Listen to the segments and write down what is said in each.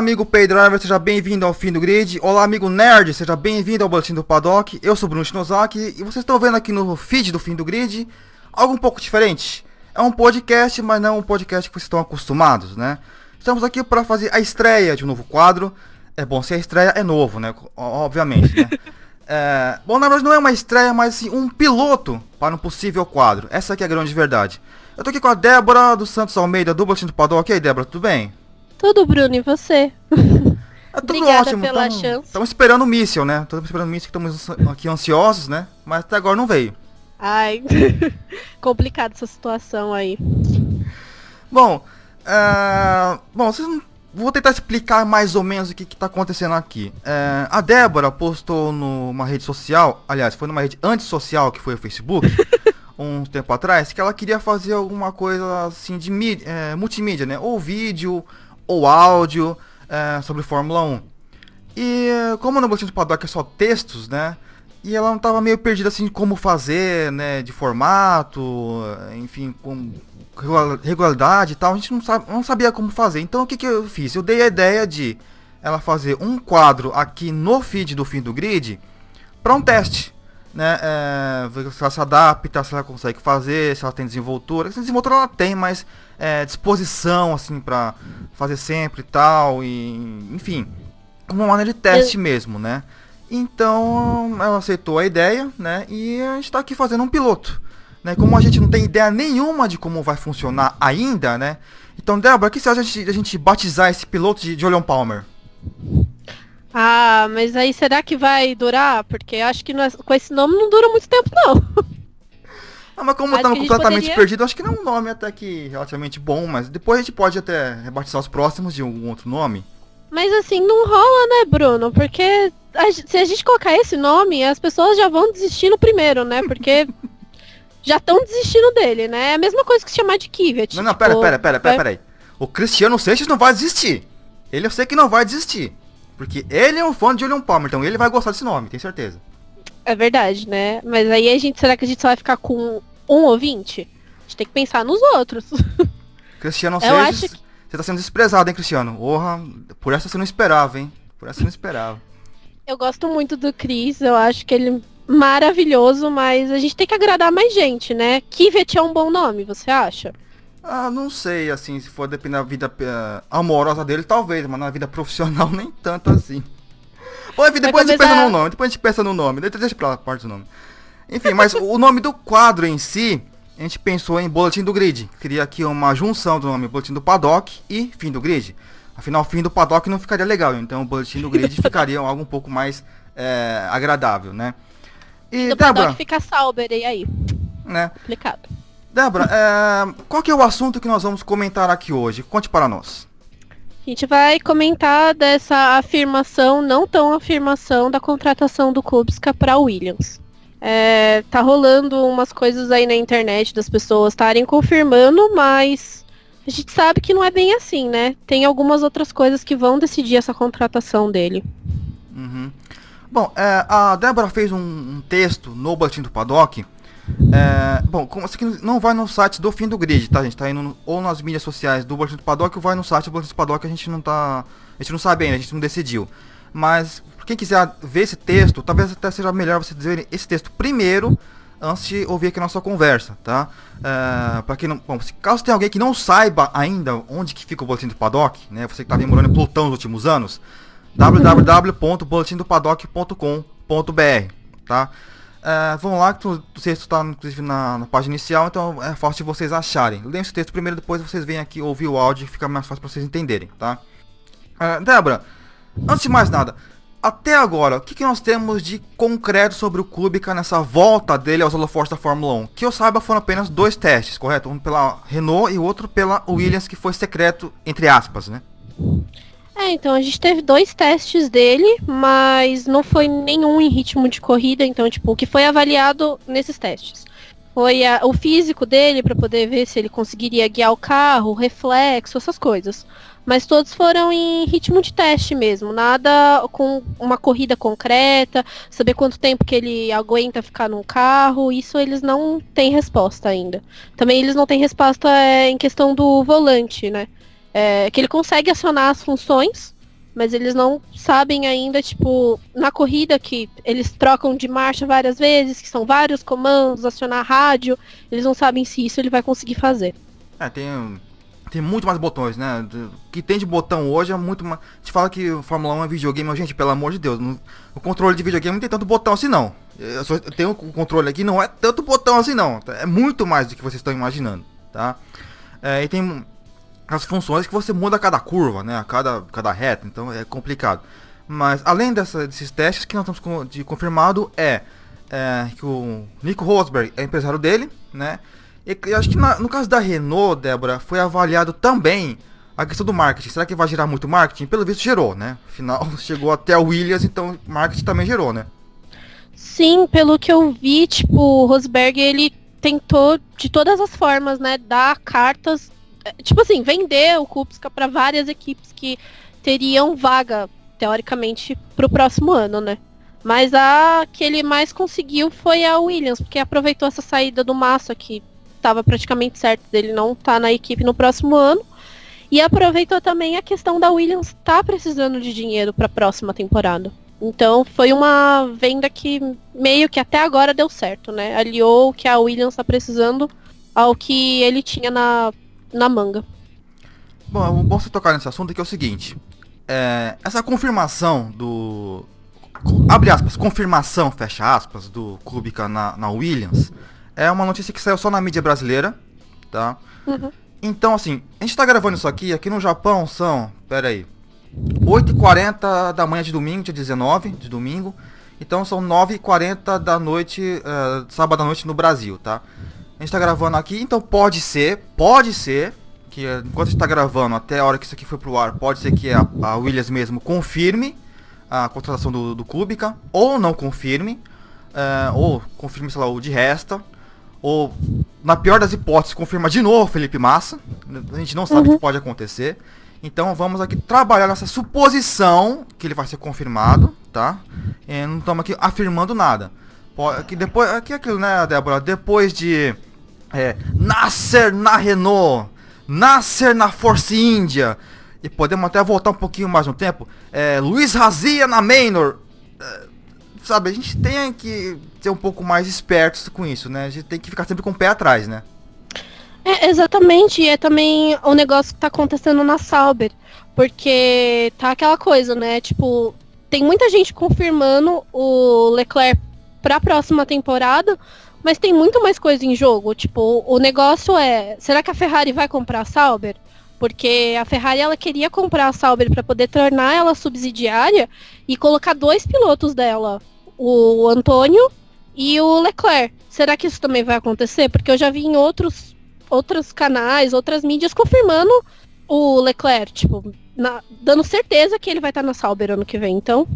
Amigo Paydriver, seja bem-vindo ao fim do grid. Olá, amigo Nerd, seja bem-vindo ao Boletim do Paddock. Eu sou Bruno Shinozaki e vocês estão vendo aqui no feed do fim do grid algo um pouco diferente. É um podcast, mas não um podcast que vocês estão acostumados, né? Estamos aqui para fazer a estreia de um novo quadro. É bom, se a estreia é novo, né? Obviamente, né? É, bom, na verdade não é uma estreia, mas sim um piloto para um possível quadro. Essa aqui é a grande verdade. Eu tô aqui com a Débora dos Santos Almeida, do Boletim do Paddock. E aí, Débora, tudo bem? Tudo, Bruno, e você? É tudo Obrigada ótimo. pela tamo, chance. Estamos esperando o míssil, né? Estamos esperando o míssil, estamos aqui ansiosos, né? Mas até agora não veio. Ai, complicada essa situação aí. Bom, uh, bom, vocês não Vou tentar explicar mais ou menos o que está acontecendo aqui. É, a Débora postou numa rede social, aliás, foi numa rede antissocial, que foi o Facebook, um tempo atrás, que ela queria fazer alguma coisa assim de mídia, é, multimídia, né? Ou vídeo, ou áudio, é, sobre Fórmula 1. E como no boletim do Paddock é só textos, né? E ela não estava meio perdida assim de como fazer, né? De formato, enfim, com regularidade e tal, a gente não, sabe, não sabia como fazer. Então o que, que eu fiz? Eu dei a ideia de ela fazer um quadro aqui no feed do fim do grid para um teste. Né, é, se ela se adapta, se ela consegue fazer, se ela tem desenvoltura. Essa desenvoltura ela tem, mas é, disposição assim para fazer sempre e tal. E, enfim, uma maneira de teste eu... mesmo, né? Então ela aceitou a ideia, né? E a gente está aqui fazendo um piloto. Né? Como a gente não tem ideia nenhuma de como vai funcionar ainda, né? Então, Débora, o que você acha de a gente batizar esse piloto de Julian Palmer? Ah, mas aí será que vai durar? Porque acho que é, com esse nome não dura muito tempo, não. Ah, mas como estamos completamente poderia... perdido, acho que não é um nome até que relativamente bom, mas depois a gente pode até rebatizar os próximos de algum outro nome. Mas assim, não rola, né, Bruno? Porque a, se a gente colocar esse nome, as pessoas já vão desistir no primeiro, né? Porque já estão desistindo dele, né? É a mesma coisa que se chamar de Kivet. Não, não, pera, tipo, pera, pera, pera, pera aí. O Cristiano Seixas não vai desistir. Ele eu sei que não vai desistir. Porque ele é um fã de Julian Palmer, então ele vai gostar desse nome, tenho certeza. É verdade, né? Mas aí a gente, será que a gente só vai ficar com um ouvinte? A gente tem que pensar nos outros. Cristiano Seixas, que... você tá sendo desprezado, hein, Cristiano? Porra, por essa você não esperava, hein? Por essa você não esperava. Eu gosto muito do Cris, eu acho que ele maravilhoso, mas a gente tem que agradar mais gente, né? Kivet é um bom nome, você acha? Ah, não sei, assim, se for depender da vida uh, amorosa dele, talvez, mas na vida profissional nem tanto assim. Bom, enfim, depois a gente pensa no nome, depois a gente pensa no nome, deixa pra lá, parte do nome. Enfim, mas o nome do quadro em si, a gente pensou em Boletim do Grid. Queria aqui uma junção do nome Boletim do Paddock e Fim do Grid. Afinal, Fim do Paddock não ficaria legal, então o Boletim do Grid ficaria algo um pouco mais é, agradável, né? E, do Débora, fica Sauber, e aí? Né? Complicado. Débora, é, qual que é o assunto que nós vamos comentar aqui hoje? Conte para nós. A gente vai comentar dessa afirmação, não tão afirmação, da contratação do Kubica para Williams. É, tá rolando umas coisas aí na internet das pessoas estarem confirmando, mas a gente sabe que não é bem assim, né? Tem algumas outras coisas que vão decidir essa contratação dele. Uhum. Bom, é, a Débora fez um, um, texto no Boletim do Paddock. É, bom, como aqui não vai no site do Fim do Grid, tá? Gente tá indo no, ou nas mídias sociais do Boletim do Paddock ou vai no site do Boletim do Paddock, a gente não tá... A gente não sabe ainda, a gente não decidiu. Mas, quem quiser ver esse texto, talvez até seja melhor você dizer esse texto primeiro, antes de ouvir aqui a nossa conversa, tá? É, para quem não, bom, se, caso tenha alguém que não saiba ainda onde que fica o boletim do Paddock, né? Você que tá morando em Plutão nos últimos anos, www.boletimdopaddock.com.br, tá? É, vão lá que o texto está inclusive na, na, página inicial, então é fácil vocês acharem. Leiam esse texto primeiro, depois vocês vêm aqui ouvir o áudio fica mais fácil para vocês entenderem, tá? É, Débora, antes de mais nada, até agora, o que, que nós temos de concreto sobre o Kubica nessa volta dele aos holofotes da Fórmula 1? Que eu saiba foram apenas dois testes, correto? Um pela Renault e outro pela Williams, que foi secreto, entre aspas, né? É, então a gente teve dois testes dele, mas não foi nenhum em ritmo de corrida, então, tipo, o que foi avaliado nesses testes foi a, o físico dele para poder ver se ele conseguiria guiar o carro, reflexo, essas coisas. Mas todos foram em ritmo de teste mesmo, nada com uma corrida concreta, saber quanto tempo que ele aguenta ficar num carro, isso eles não têm resposta ainda. Também eles não têm resposta é, em questão do volante, né? É, que ele consegue acionar as funções, mas eles não sabem ainda, tipo, na corrida que eles trocam de marcha várias vezes, que são vários comandos, acionar rádio, eles não sabem se isso ele vai conseguir fazer. É, tem, tem muito mais botões, né? O que tem de botão hoje é muito mais. A gente fala que Fórmula 1 é videogame, gente, pelo amor de Deus, o controle de videogame não tem tanto botão assim não. Eu, só, eu tenho o controle aqui, não é tanto botão assim não. É muito mais do que vocês estão imaginando, tá? É, e tem as funções que você muda a cada curva, né? A cada, cada reta, então é complicado. Mas além dessa, desses testes que nós estamos de confirmado é, é, que o Nico Rosberg é empresário dele, né? E acho que na, no caso da Renault, Débora, foi avaliado também a questão do marketing. Será que vai gerar muito marketing? Pelo visto gerou, né? Afinal, chegou até a Williams, então marketing também gerou, né? Sim, pelo que eu vi, tipo, o Rosberg, ele tentou de todas as formas, né, dar cartas tipo assim, vender o Kupska para várias equipes que teriam vaga, teoricamente, para o próximo ano, né? Mas a que ele mais conseguiu foi a Williams, porque aproveitou essa saída do Massa, que estava praticamente certo dele não estar tá na equipe no próximo ano. E aproveitou também a questão da Williams estar tá precisando de dinheiro para a próxima temporada. Então foi uma venda que meio que até agora deu certo, né? Aliou o que a Williams está precisando ao que ele tinha na na manga. Bom, é bom você tocar nesse assunto que é o seguinte. É, essa confirmação do. Abre aspas, confirmação, fecha aspas, do Kubica na, na Williams. É uma notícia que saiu só na mídia brasileira, tá? Uhum. Então, assim, a gente tá gravando isso aqui, aqui no Japão são, pera aí, 8h40 da manhã de domingo, dia 19 de domingo. Então são 9h40 da noite, uh, sábado à noite no Brasil, tá? A gente tá gravando aqui, então pode ser, pode ser, que enquanto a gente tá gravando, até a hora que isso aqui foi pro ar, pode ser que a, a Williams mesmo confirme a contratação do, do Kubica, ou não confirme, é, ou confirme, sei lá, o de resta, ou, na pior das hipóteses, confirma de novo Felipe Massa. A gente não sabe uhum. o que pode acontecer. Então vamos aqui trabalhar nessa suposição que ele vai ser confirmado, tá? E não estamos aqui afirmando nada. Que depois, aqui é aquilo, né, Débora? Depois de é, nascer na Renault, nascer na Force India, e podemos até voltar um pouquinho mais no tempo, é, Luiz Razia na Manor, é, sabe, a gente tem que ser um pouco mais espertos com isso, né? A gente tem que ficar sempre com o pé atrás, né? É, exatamente, é também o negócio que tá acontecendo na Sauber, porque tá aquela coisa, né? Tipo, tem muita gente confirmando o Leclerc para a próxima temporada, mas tem muito mais coisa em jogo. Tipo, o negócio é, será que a Ferrari vai comprar a Sauber? Porque a Ferrari ela queria comprar a Sauber para poder tornar ela subsidiária e colocar dois pilotos dela, o Antônio e o Leclerc. Será que isso também vai acontecer? Porque eu já vi em outros outros canais, outras mídias confirmando o Leclerc, tipo, na, dando certeza que ele vai estar na Sauber ano que vem. Então,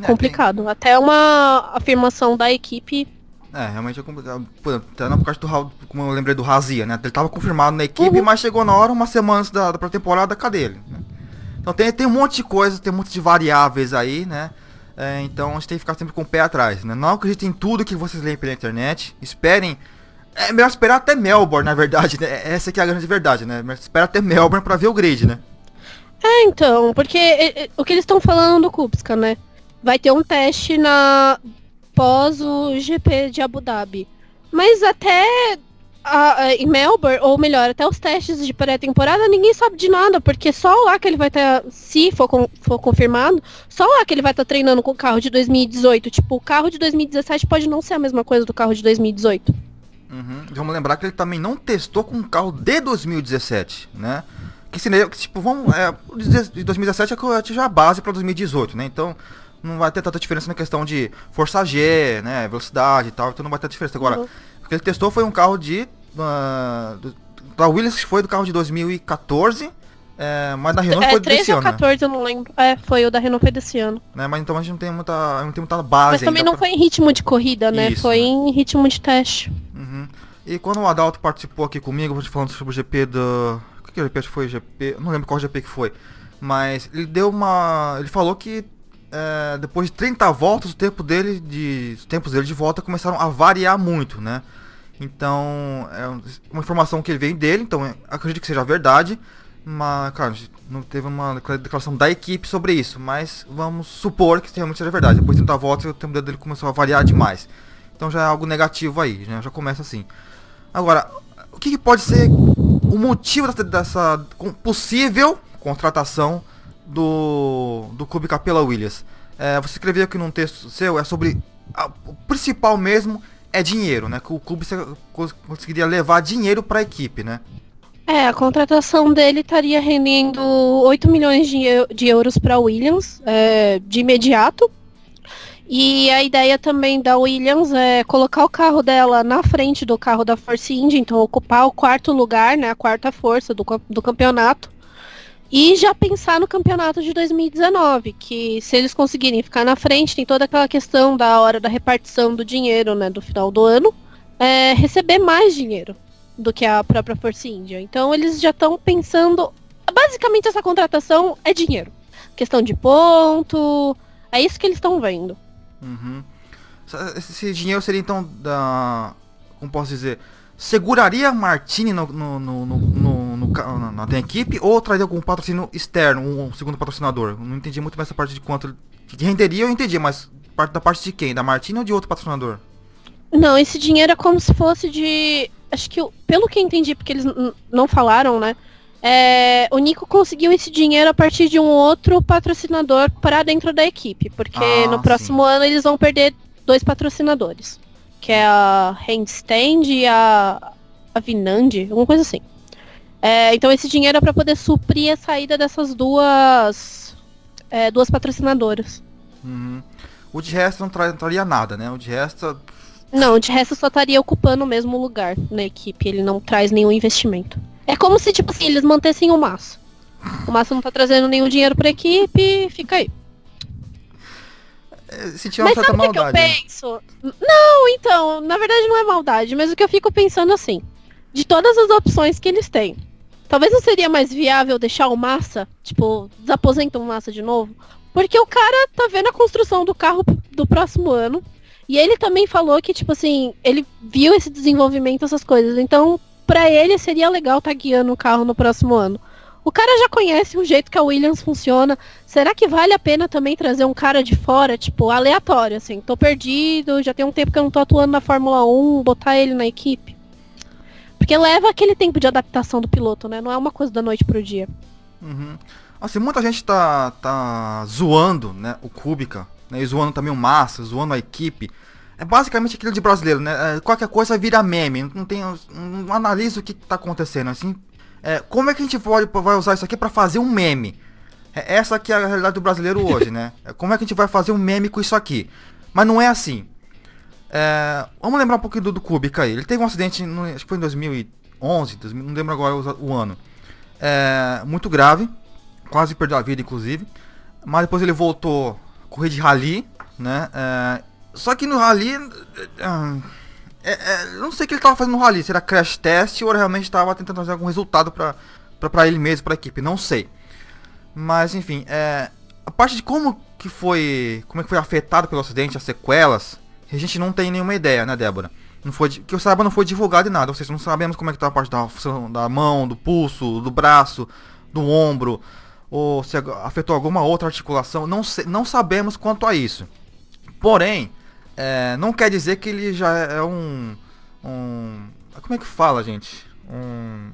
é, complicado. Até uma afirmação da equipe é, realmente é complicado. Até na parte do como eu lembrei do Razia, né? Ele tava confirmado na equipe, uhum. mas chegou na hora, uma semana antes da, da pré-temporada, cadê ele? Né? Então tem, tem um monte de coisa, tem um monte de variáveis aí, né? É, então a gente tem que ficar sempre com o pé atrás, né? Não acreditem em tudo que vocês leem pela internet. Esperem. É melhor esperar até Melbourne, na verdade, né? Essa aqui é a grande verdade, né? Mas espera até Melbourne pra ver o grid, né? É, então, porque o que eles estão falando do Kupska, né? Vai ter um teste na pós o GP de Abu Dhabi. Mas até a, a, em Melbourne, ou melhor, até os testes de pré-temporada, ninguém sabe de nada, porque só lá que ele vai estar, tá, se for, com, for confirmado, só lá que ele vai estar tá treinando com o carro de 2018. Tipo, o carro de 2017 pode não ser a mesma coisa do carro de 2018. Uhum. Vamos lembrar que ele também não testou com um carro de 2017, né? Que seria, tipo, vamos, é, de 2017 é já a base para 2018, né? Então, não vai ter tanta diferença na questão de força G, né, velocidade e tal, então não vai ter diferença. Agora, uhum. o que ele testou foi um carro de uh, do, da Williams que foi do carro de 2014, é, mas da Renault é, foi 13 desse ou 14, né? eu não lembro. É, foi o da Renault foi desse ano. Né, mas então a gente não tem muita, não tem muita base. Mas também não pra... foi em ritmo de corrida, né? Isso, foi né? em ritmo de teste. Uhum. E quando o Adalto participou aqui comigo, falando sobre o GP do. O que o GP foi? GP. Não lembro qual GP que foi. Mas ele deu uma. Ele falou que é, depois de 30 voltas, o tempo dele de, os tempos dele de volta começaram a variar muito, né? Então, é uma informação que vem dele, então acredito que seja verdade. Mas, claro, não teve uma declaração da equipe sobre isso, mas vamos supor que realmente seja verdade. Depois de 30 votos, o tempo dele começou a variar demais. Então já é algo negativo aí, né? já começa assim. Agora, o que, que pode ser o motivo dessa, dessa possível contratação do, do clube Capela Williams? É, você escreveu aqui num texto seu, é sobre. A, o principal mesmo é dinheiro, né? Que o clube conseguiria levar dinheiro para a equipe, né? É, a contratação dele estaria rendendo 8 milhões de, de euros para Williams é, de imediato. E a ideia também da Williams é colocar o carro dela na frente do carro da Force India, então ocupar o quarto lugar, né, a quarta força do, do campeonato. E já pensar no campeonato de 2019, que se eles conseguirem ficar na frente, tem toda aquela questão da hora da repartição do dinheiro, né, do final do ano, é, receber mais dinheiro do que a própria Force India. Então eles já estão pensando. Basicamente essa contratação é dinheiro. Questão de ponto. É isso que eles estão vendo. Uhum. Esse dinheiro seria então da. Como posso dizer? Seguraria a Martini no, no, no, no, na, na equipe ou traria algum patrocínio externo, um, segundo patrocinador? Não entendi muito mais essa parte de quanto. Renderia eu entendi, mas da parte de quem? Da Martini ou de outro patrocinador? Não, esse dinheiro é como se fosse de. Acho que, pelo que eu entendi, porque eles não falaram, né? É, o Nico conseguiu esse dinheiro a partir de um outro patrocinador para dentro da equipe, porque ah, no próximo sim. ano eles vão perder dois patrocinadores, que é a Handstand e a, a Vinandi, alguma coisa assim. É, então esse dinheiro é para poder suprir a saída dessas duas é, duas patrocinadoras. Uhum. O de resto não, tra traria nada, né? O de resto não, de resto só estaria ocupando o mesmo lugar na equipe. Ele não traz nenhum investimento. É como se, tipo assim, eles mantessem o Massa. O Massa não tá trazendo nenhum dinheiro pra equipe, fica aí. É, se tiver uma mas certa sabe o que, eu né? penso? Não, então, na verdade não é maldade, mas o que eu fico pensando assim, de todas as opções que eles têm, talvez não seria mais viável deixar o Massa, tipo, desaposenta o Massa de novo? Porque o cara tá vendo a construção do carro do próximo ano, e ele também falou que, tipo assim, ele viu esse desenvolvimento, essas coisas. Então, para ele seria legal estar tá guiando o carro no próximo ano. O cara já conhece o jeito que a Williams funciona. Será que vale a pena também trazer um cara de fora, tipo, aleatório, assim? Tô perdido, já tem um tempo que eu não tô atuando na Fórmula 1, botar ele na equipe. Porque leva aquele tempo de adaptação do piloto, né? Não é uma coisa da noite pro dia. Uhum. Assim, muita gente tá, tá zoando, né, o Kubica né, e zoando também o Massa, zoando a equipe. É basicamente aquilo de brasileiro, né? É, qualquer coisa vira meme, não tem, não analisa o que está acontecendo, assim. É, como é que a gente pode, vai usar isso aqui para fazer um meme? É, essa aqui é a realidade do brasileiro hoje, né? É, como é que a gente vai fazer um meme com isso aqui? Mas não é assim. É, vamos lembrar um pouquinho do, do Kubica aí. Ele teve um acidente, no, acho que foi em 2011, 2000, não lembro agora o, o ano. É, muito grave, quase perdeu a vida, inclusive. Mas depois ele voltou correr de rally, né? É, só que no rally. É, é, não sei o que ele estava fazendo no rally, se era crash test ou realmente estava tentando fazer algum resultado para ele mesmo, para a equipe, não sei. Mas enfim, é, a parte de como que foi, como é que foi afetado pelo acidente, as sequelas, a gente não tem nenhuma ideia, né, Débora? Não foi, que eu saiba, não foi divulgado em nada, ou seja, não sabemos como é que tá a parte da, da mão, do pulso, do braço, do ombro, ou se afetou alguma outra articulação, não, não sabemos quanto a isso. Porém, é, não quer dizer que ele já é um, um. Como é que fala, gente? Um.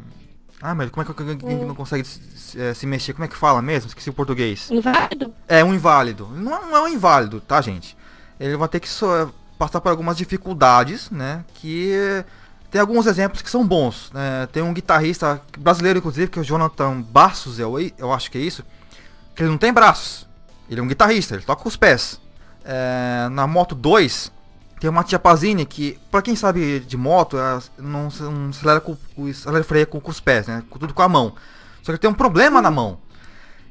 Ah, mas como é que alguém não consegue se, é, se, mexer? Como é que fala mesmo? Esqueci o português. Inválido? É, um inválido. Não, é, não é um inválido, tá, gente? Ele vai ter que so, passar por algumas dificuldades, né? Que tem alguns exemplos que são bons. Né? Tem um guitarrista brasileiro, inclusive, que é o Jonathan Bassos, eu, eu acho que é isso. Que ele não tem braços. Ele é um guitarrista, ele toca com os pés. É, na Moto 2, tem uma tia Pazini que, pra quem sabe de moto, não, não acelera com, acelera freia com, com, os pés, né? Tudo com a mão. Só que tem um problema na mão.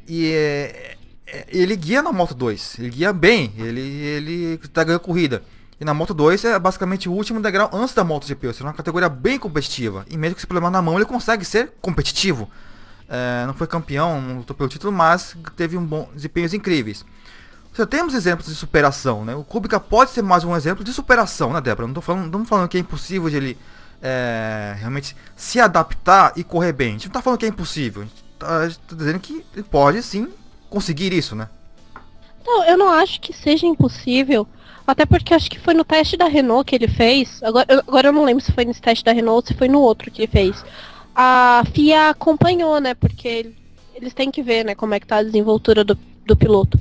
E é, é, ele guia na Moto 2. Ele guia bem. Ele, ele tá ganhando corrida. E na Moto 2 é basicamente o último degrau antes da MotoGP, ou seja, uma categoria bem competitiva. E mesmo que esse problema na mão, ele consegue ser competitivo. É, não foi campeão, não lutou pelo título, mas teve um bom desempenhos incríveis. Seja, temos exemplos de superação, né? O Kubica pode ser mais um exemplo de superação, né, Débora? Não estou falando, não falando que é impossível de ele é, realmente se adaptar e correr bem. A gente não está falando que é impossível. tá, tá dizendo que pode sim conseguir isso, né? Não, eu não acho que seja impossível. Até porque acho que foi no teste da Renault que ele fez. Agora, eu, agora eu não lembro se foi nesse teste da Renault ou se foi no outro que ele fez. A FIA acompanhou, né? Porque eles têm que ver, né, como é que tá a desenvoltura do, do piloto.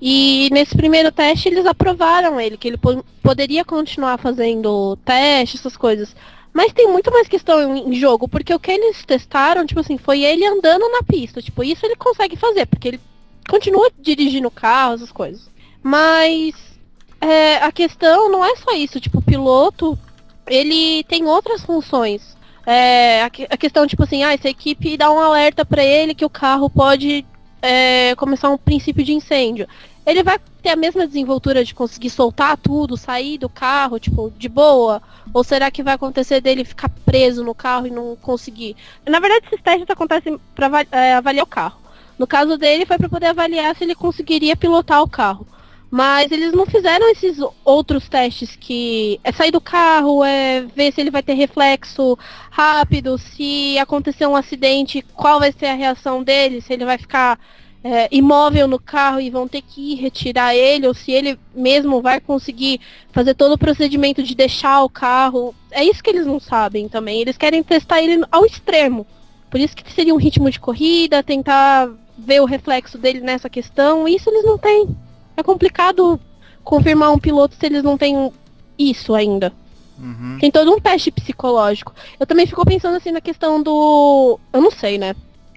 E nesse primeiro teste eles aprovaram ele, que ele po poderia continuar fazendo teste, essas coisas. Mas tem muito mais questão em, jogo, porque o que eles testaram, tipo assim, foi ele andando na pista. Tipo, isso ele consegue fazer, porque ele continua dirigindo carro, essas coisas. Mas é, a questão não é só isso, tipo, o piloto, ele tem outras funções. É, a, a, questão, tipo assim, ah, essa equipe dá um alerta para ele que o carro pode é, começar um princípio de incêndio. Ele vai ter a mesma desenvoltura de conseguir soltar tudo, sair do carro, tipo, de boa? Ou será que vai acontecer dele ficar preso no carro e não conseguir? Na verdade, esses testes acontecem para é, avaliar o carro. No caso dele, foi para poder avaliar se ele conseguiria pilotar o carro. Mas eles não fizeram esses outros testes que é sair do carro, é ver se ele vai ter reflexo rápido, se acontecer um acidente, qual vai ser a reação dele, se ele vai ficar é, imóvel no carro e vão ter que ir retirar ele, ou se ele mesmo vai conseguir fazer todo o procedimento de deixar o carro. É isso que eles não sabem também. Eles querem testar ele ao extremo. Por isso que seria um ritmo de corrida, tentar ver o reflexo dele nessa questão. Isso eles não têm. É complicado confirmar um piloto se eles não têm isso ainda. Uhum. Tem todo um teste psicológico. Eu também fico pensando assim na questão do. Eu não sei, né?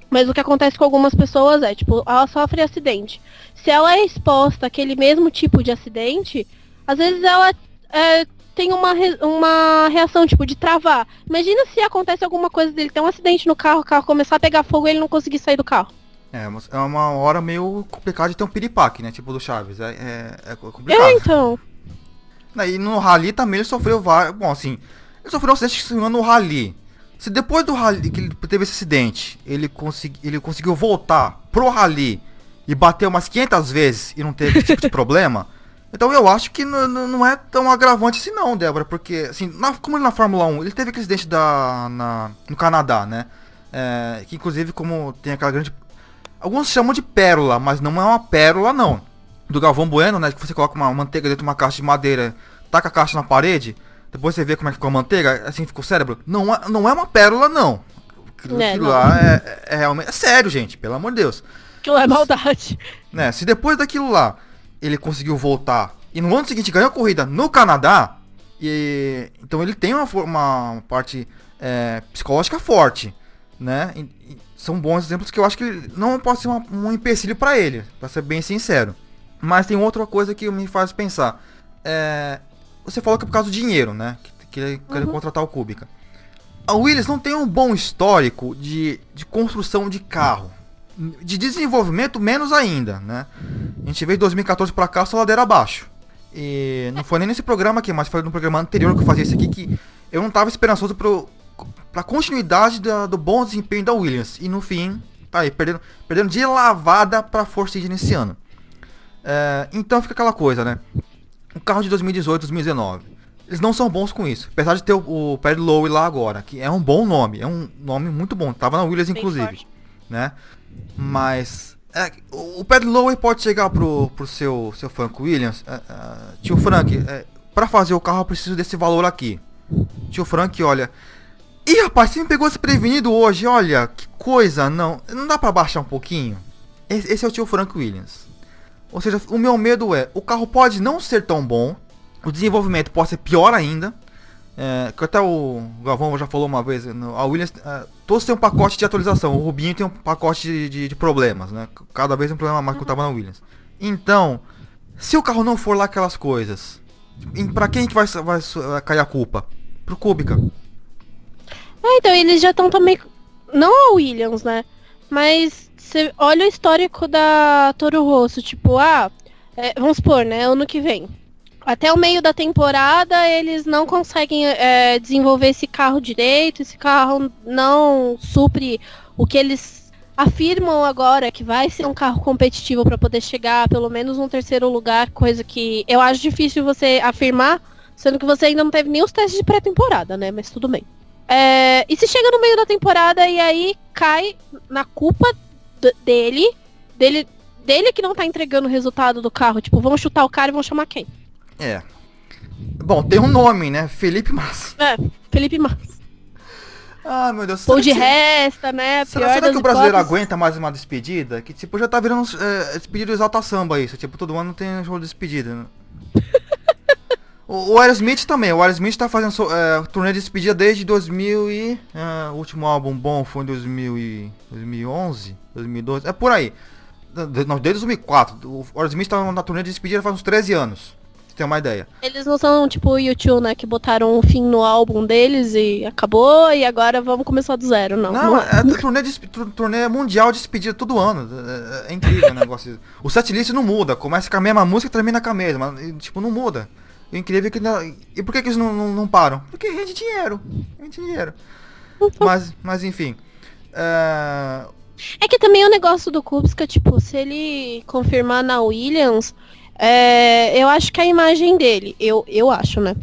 Mas o que acontece com algumas pessoas é, tipo, ela sofre acidente. Se ela é exposta àquele mesmo tipo de acidente, às vezes ela é, tem uma, re... uma reação, tipo, de travar. Imagina se acontece alguma coisa dele, tem um acidente no carro, o carro começar a pegar fogo e ele não conseguir sair do carro. É, é uma hora meio complicada de ter um piripaque, né? Tipo do Chaves. É, é, é complicado. É, então. E no Rally também ele sofreu vários. Bom, assim, ele sofreu um acidente no Rally. Se depois do Rally que ele teve esse acidente, ele, consegui, ele conseguiu voltar pro Rally e bater umas 500 vezes e não teve esse tipo de problema, então eu acho que não é tão agravante assim não, Débora, porque, assim, na, como ele na Fórmula 1, ele teve aquele acidente da, na, no Canadá, né? É, que inclusive como tem aquela grande Alguns chamam de pérola, mas não é uma pérola não. Do Galvão Bueno, né? Que você coloca uma manteiga dentro de uma caixa de madeira, taca a caixa na parede, depois você vê como é que ficou a manteiga, assim ficou o cérebro. Não é, não é uma pérola, não. Aquilo, é, aquilo lá é, é, realmente. É sério, gente, pelo amor de Deus. Aquilo é maldade. Né, se depois daquilo lá ele conseguiu voltar e no ano seguinte ganhou a corrida no Canadá, e então ele tem uma, uma parte é, psicológica forte, né? E, são bons exemplos que eu acho que não pode ser uma, um empecilho para ele, para ser bem sincero. Mas tem outra coisa que me faz pensar. É, você falou que é por causa do dinheiro, né? Que, ele quer uhum. contratar o Kubica. A Williams não tem um bom histórico de, de construção de carro. De desenvolvimento, menos ainda, né? A gente veio de 2014 para cá, só ladeira abaixo. E não foi nem nesse programa aqui, mas foi no programa anterior que eu fazia isso aqui que eu não tava esperançoso pro, para continuidade da, do bom desempenho da Williams. E no fim, tá aí, perdendo, perdendo de lavada para Force India nesse ano. É, então fica aquela coisa, né? O carro de 2018, 2019. Eles não são bons com isso. Apesar de ter o, o Paddy Lowe lá agora, que é um bom nome, é um nome muito bom. Tava na Williams inclusive, né? Mas é, o Paddy Lowe pode chegar pro, pro seu seu Frank Williams, é, é tio Frank, é, para fazer o carro eu preciso desse valor aqui. Tio Frank, olha, Ih, rapaz, você me pegou desprevenido hoje, olha, que coisa, não. Não dá para baixar um pouquinho? Esse é o tio Frank Williams. Ou seja, o meu medo é, o carro pode não ser tão bom, o desenvolvimento pode ser pior ainda. É, que até o Galvão já falou uma vez, a Williams, é, todos têm um pacote de atualização, o Rubinho tem um pacote de, de, de problemas, né? Cada vez um problema mais que eu tava na Williams. Então, se o carro não for lá aquelas coisas, para quem que vai, vai, vai cair a culpa? Pro Kubica. É, então eles já estão também. Não a Williams, né? Mas você olha o histórico da Toro Rosso, tipo, ah, é, vamos supor, né? Ano que vem. Até o meio da temporada eles não conseguem é, desenvolver esse carro direito, esse carro não supre o que eles afirmam agora que vai ser um carro competitivo para poder chegar pelo menos no terceiro lugar, coisa que eu acho difícil você afirmar, sendo que você ainda não teve nem os testes de pré-temporada, né? Mas tudo bem. É, e se chega no meio da temporada e aí cai na culpa dele, dele, dele que não tá entregando o resultado do carro. Tipo, vão chutar o cara e vão chamar quem? É. Bom, tem um nome, né? Felipe Massa. É, Felipe Massa. Ah, meu Deus. Ou de que... resta, né? Será, será que o brasileiro hipóteses... aguenta mais uma despedida? Que tipo, já tá virando é, despedida exalta samba isso. Tipo, todo ano tem um show de despedida, né? O, o Aerosmith também. O Aerosmith tá fazendo é, turnê de despedida desde 2000 e... É, o último álbum bom foi em 2000 e, 2011, 2012. É por aí. Não, desde 2004. O Aerosmith tá na turnê de despedida faz uns 13 anos ter uma ideia. Eles não são tipo o YouTube, né? Que botaram um fim no álbum deles e acabou e agora vamos começar do zero, não. Não, não. é, é turnê, de, turnê mundial de despedida todo ano. É, é incrível o negócio. O setlist não muda. Começa com a mesma música e termina com a mesma. Tipo, não muda. O incrível é que. E por que, que eles não, não, não param? Porque rende dinheiro. Rende dinheiro. Uhum. Mas, mas enfim. É... é que também o negócio do Kubica, tipo, se ele confirmar na Williams, é, eu acho que a imagem dele, eu, eu acho, né?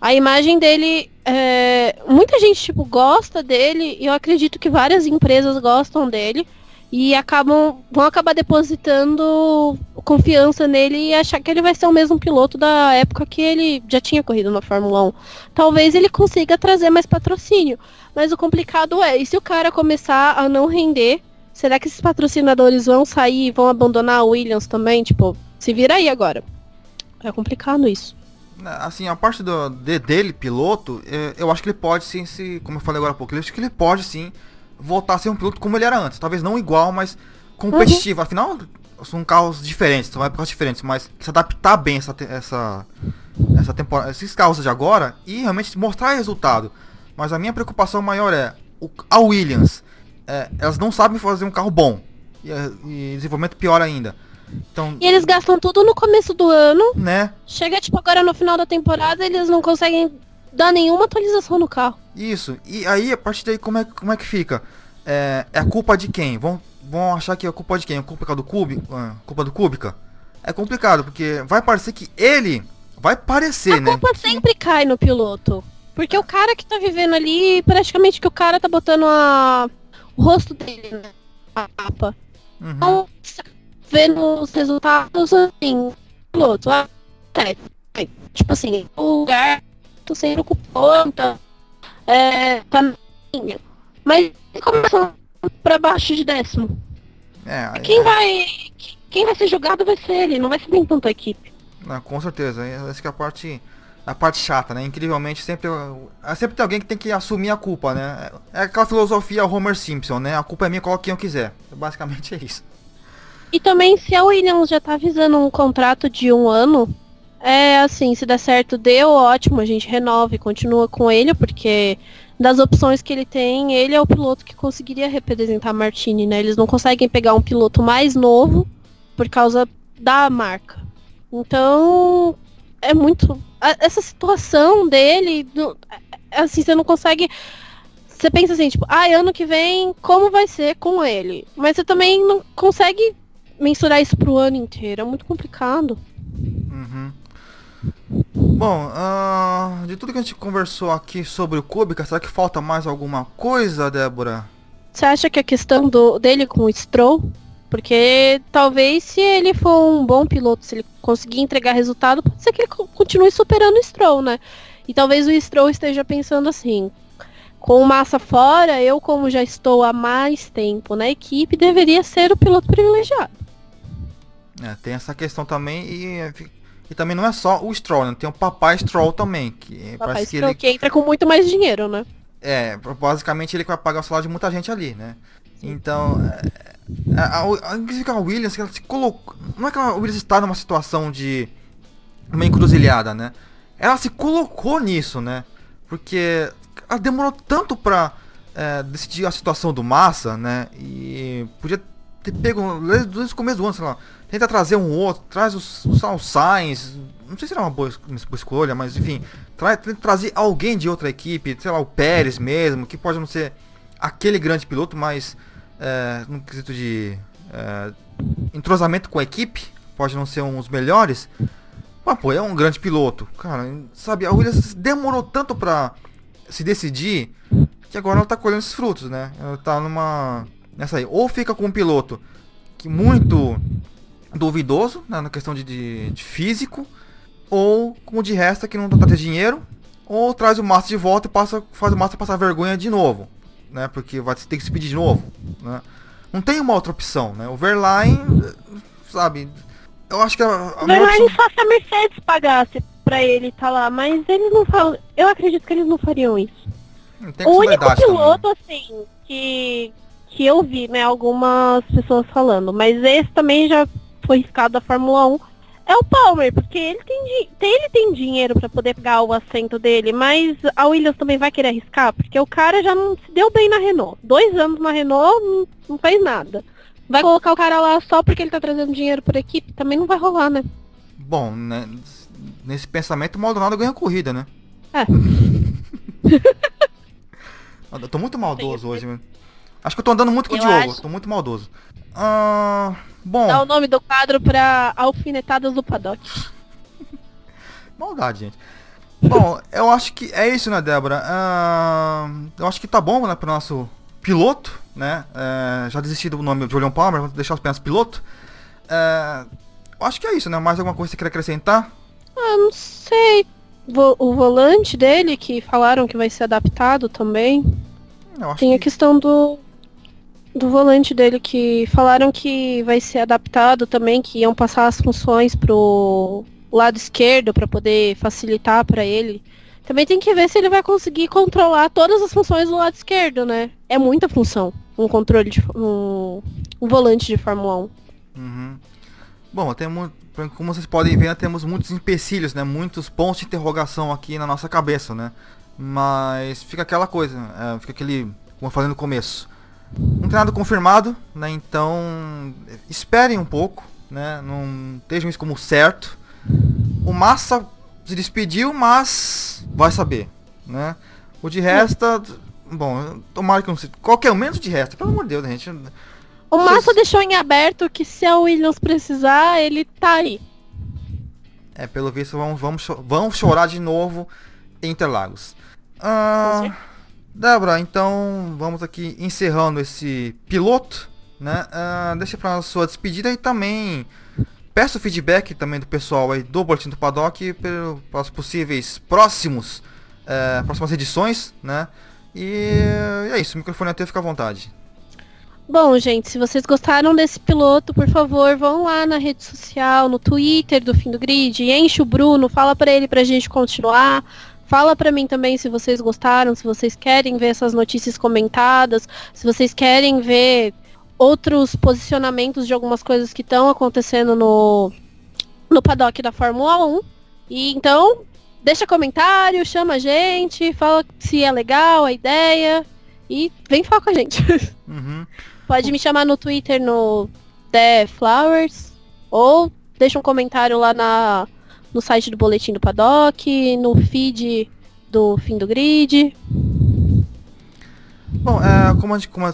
A imagem dele, é, muita gente, tipo, gosta dele, e eu acredito que várias empresas gostam dele, e acabam, vão acabar depositando confiança nele e achar que ele vai ser o mesmo piloto da época que ele já tinha corrido na Fórmula 1. Talvez ele consiga trazer mais patrocínio, mas o complicado é, e se o cara começar a não render, será que esses patrocinadores vão sair e vão abandonar a Williams também? Tipo, se vira aí agora. É complicado isso. Assim, a parte do, de, dele, piloto, é, eu acho que ele pode sim, se, como eu falei agora há pouco, eu acho que ele pode sim voltar a ser um piloto como ele era antes. Talvez não igual, mas competitivo. Uhum. Afinal, são carros diferentes, são épocas diferentes, mas se adaptar bem essa, essa, essa temporada, esses carros de agora e realmente mostrar resultado. Mas a minha preocupação maior é o, a Williams. É, elas não sabem fazer um carro bom. E, e desenvolvimento pior ainda. Então, e eles gastam tudo no começo do ano. Né? Chega, tipo, agora no final da temporada, eles não conseguem dar nenhuma atualização no carro. Isso. E aí, a partir daí, como é, como é que fica? É, é a culpa de quem? Vão, vão achar que é a culpa de quem? A culpa é do ah, culpa do Kubica? É complicado, porque vai parecer que ele... Vai parecer, a né? A culpa sempre cai no piloto. Porque o cara que tá vivendo ali, praticamente que o cara tá botando a... o rosto dele na né? capa. Uhum. Então, vendo os resultados assim, piloto, ah, é, é, tipo assim, o lugar tô sendo ocupado, então, é, tá. Mas começou pra baixo de décimo. É, quem é. vai. Quem vai ser jogado vai ser ele, não vai ser nem tanto a equipe. Não, com certeza, essa que é a parte. A parte chata, né? Incrivelmente sempre. Sempre tem alguém que tem que assumir a culpa, né? É aquela filosofia Homer Simpson, né? A culpa é minha, coloque quem eu quiser. Basicamente é isso. E também, se a Williams já tá avisando um contrato de um ano, é assim, se der certo, deu, ótimo, a gente renova e continua com ele, porque das opções que ele tem, ele é o piloto que conseguiria representar Martini, né? Eles não conseguem pegar um piloto mais novo por causa da marca. Então, é muito. Essa situação dele, é, assim, você não consegue. Você pensa assim, tipo, ah, ano que vem, como vai ser com ele? Mas você também não consegue mensurar isso pro ano inteiro. É muito complicado. Uhum. Bom, uh, de tudo que a gente conversou aqui sobre o Kubica, será que falta mais alguma coisa, Débora? Você acha que a questão do, dele com o Stroll? Porque talvez se ele for um bom piloto, se ele conseguir entregar resultado, pode ser que ele continue superando o Stroll, né? E talvez o Stroll esteja pensando assim, com massa fora, eu como já estou há mais tempo na equipe, deveria ser o piloto privilegiado. É, tem essa questão também e, e também não é só o Stroll, né? Tem o Papai Stroll também, que Papai parece Stroll que ele... que entra com muito mais dinheiro, né? É, basicamente ele vai pagar o salário de muita gente ali, né? Então, é, a, a, a Williams, ela se colocou, não é que a Williams está numa situação de uma encruzilhada, né? Ela se colocou nisso, né? Porque ela demorou tanto pra é, decidir a situação do Massa, né? E podia ter pego desde o começo do ano, sei lá, tenta trazer um outro, traz os, os, os Sainz, não sei se era uma boa, boa escolha, mas enfim, tra tenta trazer alguém de outra equipe, sei lá, o Pérez mesmo, que pode não ser aquele grande piloto, mas é, no quesito de é, entrosamento com a equipe, pode não ser um dos melhores, mas pô, é um grande piloto, cara, sabe, a Williams demorou tanto pra se decidir que agora ela tá colhendo esses frutos, né? Ela tá numa. Nessa aí. Ou fica com um piloto que muito duvidoso né, na questão de, de, de, físico, ou com o de resta que não tá tendo dinheiro, ou traz o Massa de volta e passa, faz o Massa passar vergonha de novo, né? Porque vai ter que se pedir de novo, né? Não tem uma outra opção, né? O Verline, sabe? Eu acho que a, a Verline opção... só se a Mercedes pagasse pra ele estar tá lá, mas eles não falam. Eu acredito que eles não fariam isso. O único piloto, também. assim, que, que eu vi, né, algumas pessoas falando, mas esse também já foi riscado da Fórmula 1, é o Palmer, porque ele tem, ele tem dinheiro para poder pegar o assento dele, mas a Williams também vai querer arriscar, porque o cara já não se deu bem na Renault. Dois anos na Renault, não, não fez nada. Vai colocar o cara lá só porque ele tá trazendo dinheiro por equipe? Também não vai rolar, né? Bom, né, nesse pensamento, o Maldonado ganha corrida, né? É. eu tô muito maldoso hoje, mano. Acho que eu tô andando muito com eu o Diogo, acho... tô muito maldoso. Ah, bom. Dá o nome do quadro pra Alfinetadas do Paddock. Maldade, gente. Bom, eu acho que é isso, né, Débora? Uh, eu acho que tá bom, né, pro nosso piloto, né? Uh, já desisti do nome de Julian Palmer, vamos deixar apenas piloto. Uh, eu acho que é isso, né? Mais alguma coisa que você quer acrescentar? Ah, não sei. O volante dele, que falaram que vai ser adaptado também. Tem que... a questão do, do volante dele que falaram que vai ser adaptado também, que iam passar as funções pro lado esquerdo para poder facilitar para ele. Também tem que ver se ele vai conseguir controlar todas as funções do lado esquerdo, né? É muita função um controle de um, um volante de Fórmula 1. Uhum. Bom, temos, como vocês podem ver, temos muitos empecilhos, né? Muitos pontos de interrogação aqui na nossa cabeça, né? Mas fica aquela coisa, é, fica aquele, como eu falei no começo, não tem nada confirmado, né? Então esperem um pouco, né? Não estejam isso como certo. O Massa se despediu, mas vai saber, né? O de resta, bom, tomara que não se. Qualquer um menos de resta, pelo amor de Deus, gente. O Massa Vocês... deixou em aberto que se a Williams precisar, ele tá aí. É, pelo visto, vamos, vamos, vamos chorar de novo em Interlagos. Ah. Débora, então vamos aqui encerrando esse piloto, né? Uh, deixa para sua despedida e também peço feedback também do pessoal aí do Boletim do Paddock para os possíveis próximos, uh, próximas edições, né? E é isso, o microfone até fica à vontade. Bom, gente, se vocês gostaram desse piloto, por favor, vão lá na rede social, no Twitter do Fim do Grid, enche o Bruno, fala para ele para a gente continuar. Fala para mim também se vocês gostaram, se vocês querem ver essas notícias comentadas, se vocês querem ver outros posicionamentos de algumas coisas que estão acontecendo no, no paddock da Fórmula 1. E então, deixa comentário, chama a gente, fala se é legal a ideia e vem falar com a gente. Uhum. Pode me chamar no Twitter no The Flowers ou deixa um comentário lá na no site do Boletim do Paddock, no feed do Fim do Grid. Bom, é, como a gente como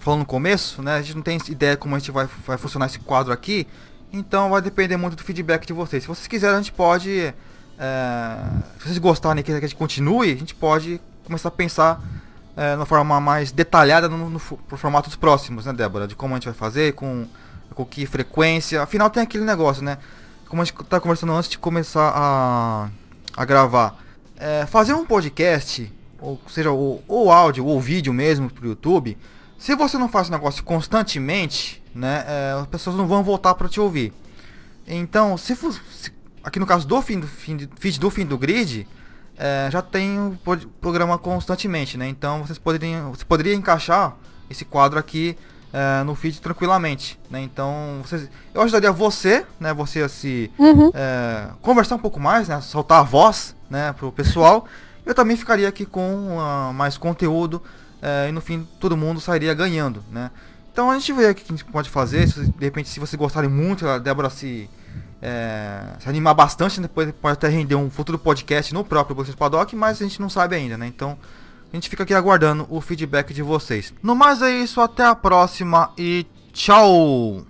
falou no começo, né, a gente não tem ideia como a gente vai, vai funcionar esse quadro aqui, então vai depender muito do feedback de vocês. Se vocês quiserem, a gente pode, é, se vocês gostarem que a gente continue, a gente pode começar a pensar é, uma forma mais detalhada no, no, no formatos próximos, né, Débora? De como a gente vai fazer, com, com que frequência. Afinal, tem aquele negócio, né? Como a gente tá conversando antes de começar a, a gravar, é, fazer um podcast, ou seja, ou, áudio ou vídeo mesmo pro YouTube, se você não faz o negócio constantemente, né, é, as pessoas não vão voltar para te ouvir. Então, se, for, se, aqui no caso do fim do fim do, feed do fim do grid, é, já tem o programa constantemente, né? Então vocês poderiam, você poderia encaixar esse quadro aqui é, no feed tranquilamente, né? Então, você, eu ajudaria você, né? Você a se uhum. é, conversar um pouco mais, né? Soltar a voz, né? Pro pessoal. eu também ficaria aqui com uh, mais conteúdo é, e no fim todo mundo sairia ganhando, né? Então a gente vê o que a gente pode fazer. Se, de repente, se vocês gostarem muito, a Débora se, é, se animar bastante, depois pode até render um futuro podcast no próprio Bolsas Paddock, mas a gente não sabe ainda, né? Então a gente fica aqui aguardando o feedback de vocês. No mais é isso, até a próxima e tchau!